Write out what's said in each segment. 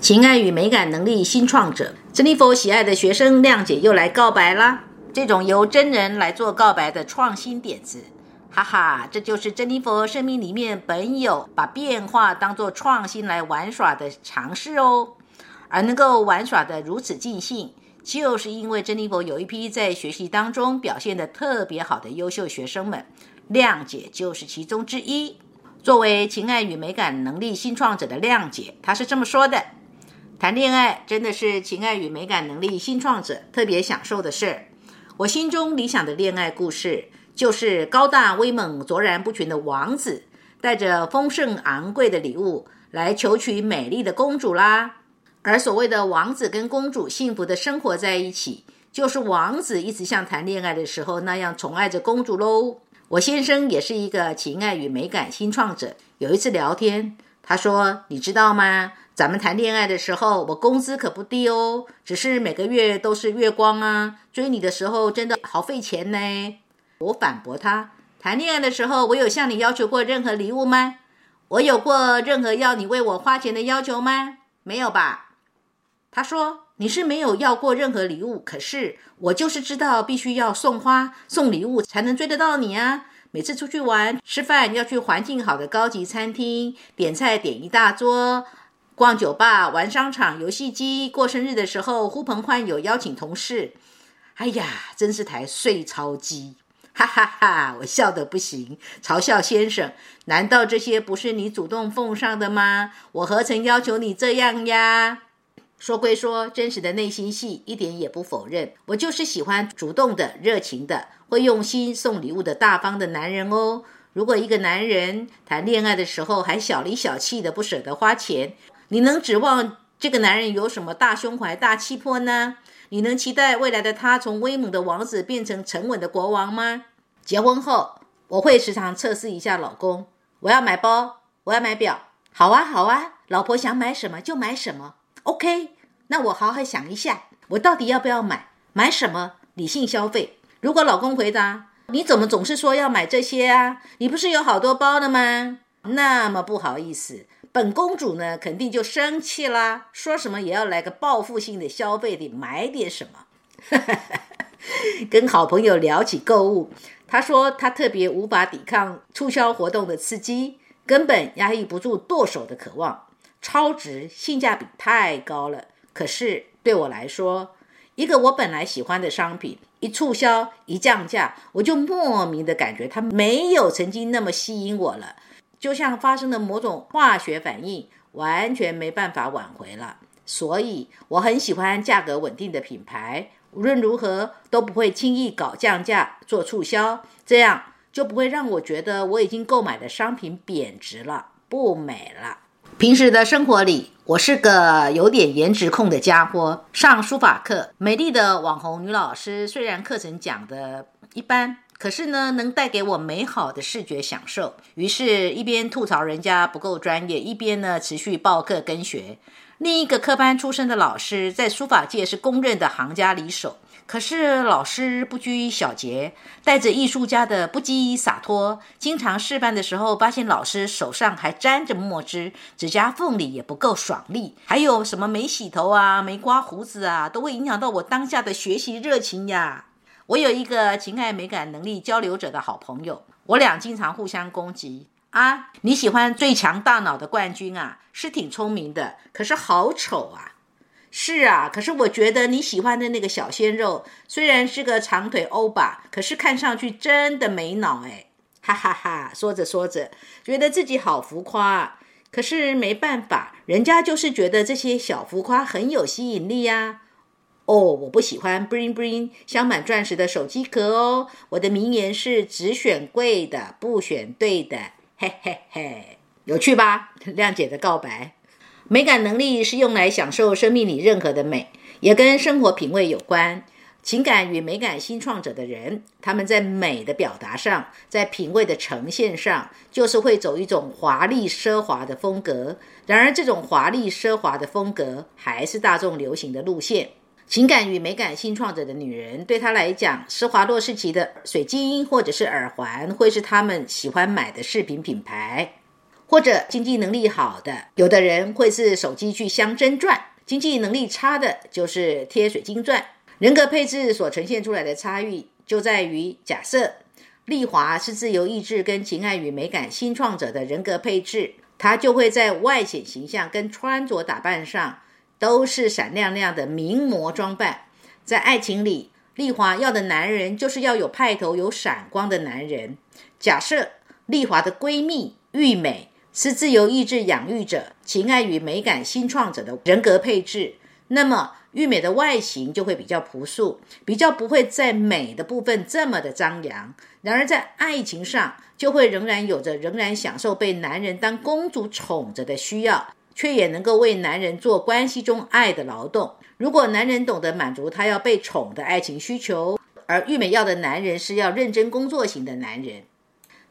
情爱与美感能力新创者，珍妮佛喜爱的学生亮姐又来告白啦！这种由真人来做告白的创新点子，哈哈，这就是珍妮佛生命里面本有把变化当作创新来玩耍的尝试哦。而能够玩耍的如此尽兴，就是因为珍妮佛有一批在学习当中表现的特别好的优秀学生们，亮姐就是其中之一。作为情爱与美感能力新创者的亮姐，她是这么说的：“谈恋爱真的是情爱与美感能力新创者特别享受的事儿。我心中理想的恋爱故事，就是高大威猛、卓然不群的王子，带着丰盛昂贵的礼物来求娶美丽的公主啦。而所谓的王子跟公主幸福的生活在一起，就是王子一直像谈恋爱的时候那样宠爱着公主喽。”我先生也是一个情爱与美感新创者。有一次聊天，他说：“你知道吗？咱们谈恋爱的时候，我工资可不低哦，只是每个月都是月光啊。追你的时候真的好费钱呢。”我反驳他：“谈恋爱的时候，我有向你要求过任何礼物吗？我有过任何要你为我花钱的要求吗？没有吧？”他说。你是没有要过任何礼物，可是我就是知道必须要送花、送礼物才能追得到你啊！每次出去玩、吃饭要去环境好的高级餐厅，点菜点一大桌，逛酒吧、玩商场、游戏机，过生日的时候呼朋唤友邀请同事，哎呀，真是台碎钞机！哈哈哈，我笑得不行，嘲笑先生，难道这些不是你主动奉上的吗？我何曾要求你这样呀？说归说，真实的内心戏一点也不否认。我就是喜欢主动的、热情的、会用心送礼物的大方的男人哦。如果一个男人谈恋爱的时候还小里小气的，不舍得花钱，你能指望这个男人有什么大胸怀、大气魄呢？你能期待未来的他从威猛的王子变成沉稳的国王吗？结婚后，我会时常测试一下老公。我要买包，我要买表。好啊，好啊，老婆想买什么就买什么。OK，那我好好想一下，我到底要不要买？买什么？理性消费。如果老公回答：“你怎么总是说要买这些啊？你不是有好多包的吗？”那么不好意思，本公主呢肯定就生气啦，说什么也要来个报复性的消费，得买点什么。跟好朋友聊起购物，他说他特别无法抵抗促销活动的刺激，根本压抑不住剁手的渴望。超值，性价比太高了。可是对我来说，一个我本来喜欢的商品，一促销一降价，我就莫名的感觉它没有曾经那么吸引我了，就像发生了某种化学反应，完全没办法挽回了。所以我很喜欢价格稳定的品牌，无论如何都不会轻易搞降价做促销，这样就不会让我觉得我已经购买的商品贬值了，不美了。平时的生活里，我是个有点颜值控的家伙。上书法课，美丽的网红女老师虽然课程讲的一般，可是呢，能带给我美好的视觉享受。于是，一边吐槽人家不够专业，一边呢持续报课跟学。另一个科班出身的老师，在书法界是公认的行家里手。可是老师不拘小节，带着艺术家的不羁洒脱，经常示范的时候，发现老师手上还沾着墨汁，指甲缝里也不够爽利，还有什么没洗头啊、没刮胡子啊，都会影响到我当下的学习热情呀。我有一个情爱美感能力交流者的好朋友，我俩经常互相攻击啊。你喜欢最强大脑的冠军啊，是挺聪明的，可是好丑啊。是啊，可是我觉得你喜欢的那个小鲜肉，虽然是个长腿欧巴，可是看上去真的没脑哎，哈哈哈！说着说着，觉得自己好浮夸，可是没办法，人家就是觉得这些小浮夸很有吸引力呀。哦，我不喜欢 bling bling 镶满钻石的手机壳哦。我的名言是：只选贵的，不选对的。嘿嘿嘿，有趣吧？亮姐的告白。美感能力是用来享受生命里任何的美，也跟生活品味有关。情感与美感新创者的人，他们在美的表达上，在品味的呈现上，就是会走一种华丽奢华的风格。然而，这种华丽奢华的风格还是大众流行的路线。情感与美感新创者的女人，对她来讲，施华洛世奇的水晶或者是耳环，会是他们喜欢买的饰品品牌。或者经济能力好的，有的人会是手机去镶真钻；经济能力差的，就是贴水晶钻。人格配置所呈现出来的差异，就在于假设丽华是自由意志跟情爱与美感新创者的人格配置，她就会在外显形象跟穿着打扮上都是闪亮亮的名模装扮。在爱情里，丽华要的男人就是要有派头、有闪光的男人。假设丽华的闺蜜玉美。是自由意志养育者、情爱与美感新创者的人格配置，那么玉美的外形就会比较朴素，比较不会在美的部分这么的张扬。然而在爱情上，就会仍然有着仍然享受被男人当公主宠着的需要，却也能够为男人做关系中爱的劳动。如果男人懂得满足他要被宠的爱情需求，而玉美要的男人是要认真工作型的男人。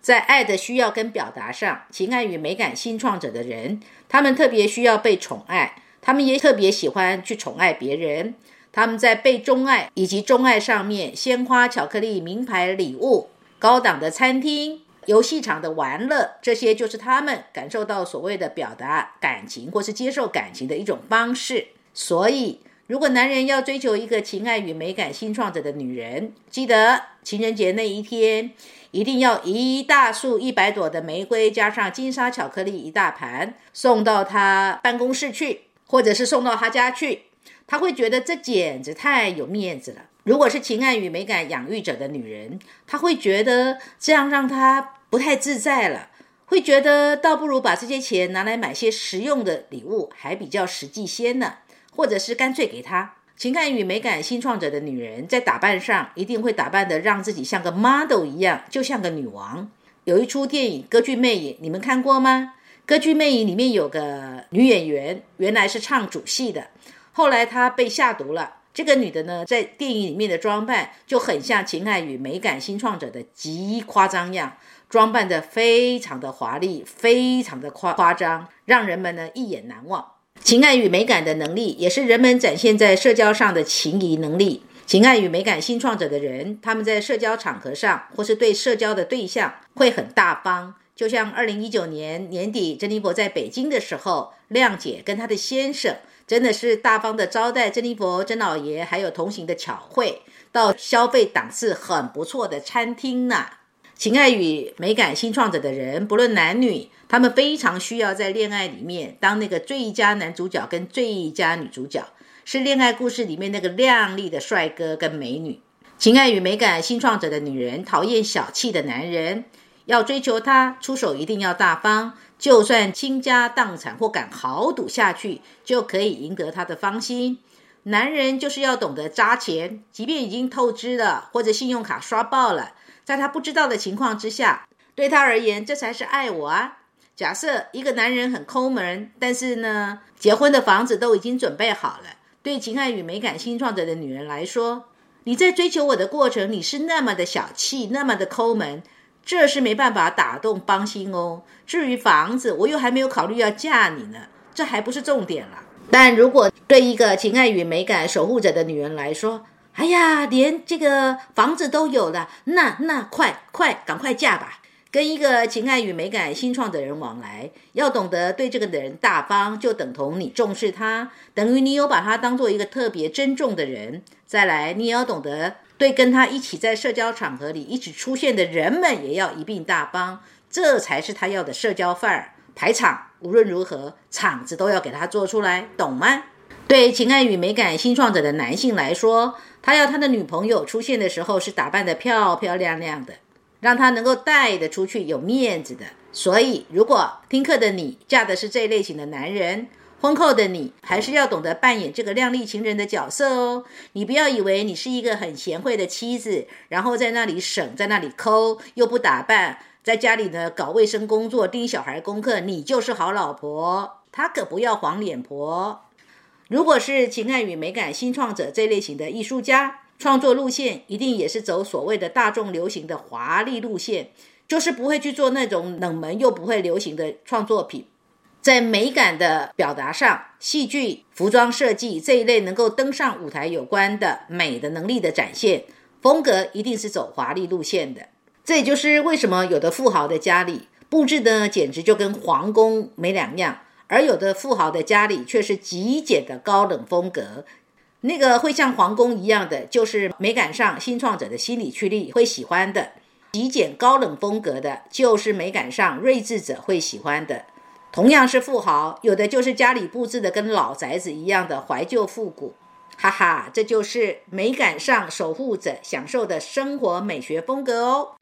在爱的需要跟表达上，情感与美感新创者的人，他们特别需要被宠爱，他们也特别喜欢去宠爱别人。他们在被钟爱以及钟爱上面，鲜花、巧克力、名牌礼物、高档的餐厅、游戏场的玩乐，这些就是他们感受到所谓的表达感情或是接受感情的一种方式。所以，如果男人要追求一个情爱与美感新创者的女人，记得情人节那一天。一定要一大束一百朵的玫瑰，加上金沙巧克力一大盘，送到他办公室去，或者是送到他家去，他会觉得这简直太有面子了。如果是情感与美感养育者的女人，他会觉得这样让他不太自在了，会觉得倒不如把这些钱拿来买些实用的礼物，还比较实际些呢，或者是干脆给他。情感与美感新创者的女人，在打扮上一定会打扮的让自己像个 model 一样，就像个女王。有一出电影《歌剧魅影》，你们看过吗？《歌剧魅影》里面有个女演员，原来是唱主戏的，后来她被下毒了。这个女的呢，在电影里面的装扮就很像情爱与美感新创者的极夸张样，装扮的非常的华丽，非常的夸夸张，让人们呢一眼难忘。情爱与美感的能力，也是人们展现在社交上的情谊能力。情爱与美感新创者的人，他们在社交场合上，或是对社交的对象，会很大方。就像二零一九年年底，珍妮佛在北京的时候，亮姐跟她的先生，真的是大方的招待珍妮佛、珍老爷，还有同行的巧慧，到消费档次很不错的餐厅呢。情爱与美感新创者的人，不论男女，他们非常需要在恋爱里面当那个最佳男主角跟最佳女主角，是恋爱故事里面那个靓丽的帅哥跟美女。情爱与美感新创者的女人讨厌小气的男人，要追求他，出手一定要大方，就算倾家荡产或敢豪赌下去，就可以赢得他的芳心。男人就是要懂得扎钱，即便已经透支了，或者信用卡刷爆了。在他不知道的情况之下，对他而言，这才是爱我啊！假设一个男人很抠门，但是呢，结婚的房子都已经准备好了。对情爱与美感新创者的女人来说，你在追求我的过程，你是那么的小气，那么的抠门，这是没办法打动芳心哦。至于房子，我又还没有考虑要嫁你呢，这还不是重点了。但如果对一个情爱与美感守护者的女人来说，哎呀，连这个房子都有了，那那快快赶快嫁吧！跟一个情爱与美感新创的人往来，要懂得对这个的人大方，就等同你重视他，等于你有把他当做一个特别珍重的人。再来，你也要懂得对跟他一起在社交场合里一起出现的人们，也要一并大方，这才是他要的社交范儿。排场无论如何，场子都要给他做出来，懂吗？对情爱与美感新创者的男性来说，他要他的女朋友出现的时候是打扮的漂漂亮亮的，让他能够带得出去，有面子的。所以，如果听课的你嫁的是这类型的男人，婚后的你还是要懂得扮演这个靓丽情人的角色哦。你不要以为你是一个很贤惠的妻子，然后在那里省，在那里抠，又不打扮，在家里呢搞卫生工作、盯小孩功课，你就是好老婆。他可不要黄脸婆。如果是情爱与美感新创者这类型的艺术家，创作路线一定也是走所谓的大众流行的华丽路线，就是不会去做那种冷门又不会流行的创作品。在美感的表达上，戏剧、服装设计这一类能够登上舞台有关的美的能力的展现，风格一定是走华丽路线的。这也就是为什么有的富豪的家里布置的简直就跟皇宫没两样。而有的富豪的家里却是极简的高冷风格。那个会像皇宫一样的，就是美感上新创者的心理驱力会喜欢的；极简高冷风格的，就是美感上睿智者会喜欢的。同样是富豪，有的就是家里布置的跟老宅子一样的怀旧复古。哈哈，这就是美感上守护者享受的生活美学风格哦。